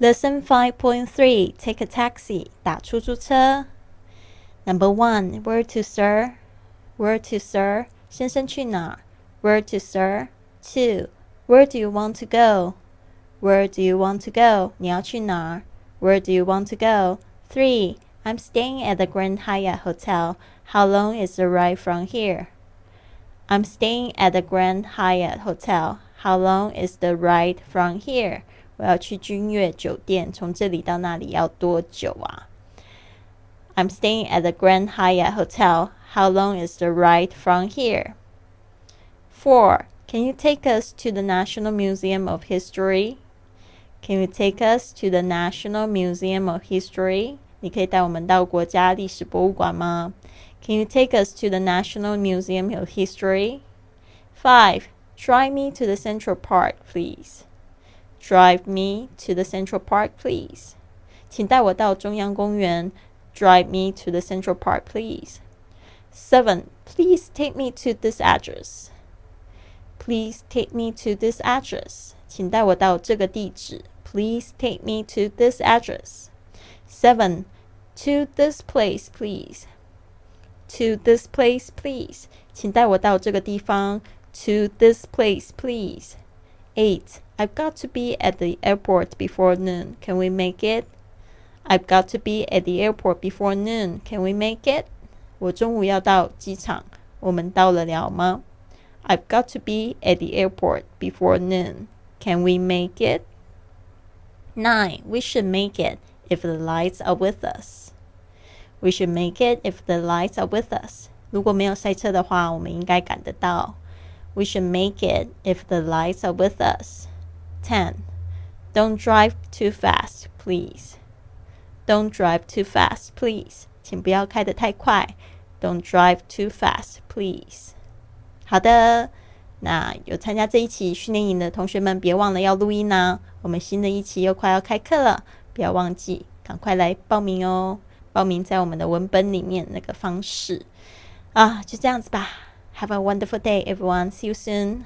Lesson 5.3 Take a taxi 打出租车 Number 1 Where to sir? Where to sir? 先生去哪儿 Where to sir? 2 Where do you want to go? Where do you want to go? 你要去哪儿 Where do you want to go? 3 I'm staying at the Grand Hyatt Hotel. How long is the ride from here? I'm staying at the Grand Hyatt Hotel. How long is the ride from here? 我要去君悦酒店，从这里到那里要多久啊？I'm staying at the Grand Hyatt Hotel. How long is the ride from here? Four. Can you take us to the National Museum of History? Can you take us to the National Museum of History? 你可以带我们到国家历史博物馆吗？Can you take us to the National Museum of History? Five. Drive me to the Central Park, please. Drive me to the Central Park, please. 请带我到中央公园。Drive me to the Central Park, please. Seven. Please take me to this address. Please take me to this address. 请带我到这个地址。Please take me to this address. Seven. To this place, please. To this place, please. 请带我到这个地方。To this place, please. Eight. I've got to be at the airport before noon. Can we make it? I've got to be at the airport before noon. Can we make it? 我中午要到机场，我们到了了吗？I've got to be at the airport before noon. Can we make it? Nine. We should make it if the lights are with us. We should make it if the lights are with us. 如果没有塞车的话，我们应该赶得到。 We should make it if the lights are with us. 10. Don't drive too fast, please. Don't drive too fast, please. 请不要开得太快。Don't drive too fast, please. 好的，那有参加这一期训练营的同学们，别忘了要录音呢。我们新的一期又快要开课了，不要忘记，赶快来报名哦！报名在我们的文本里面那个方式啊，就这样子吧。Have a wonderful day, everyone. See you soon.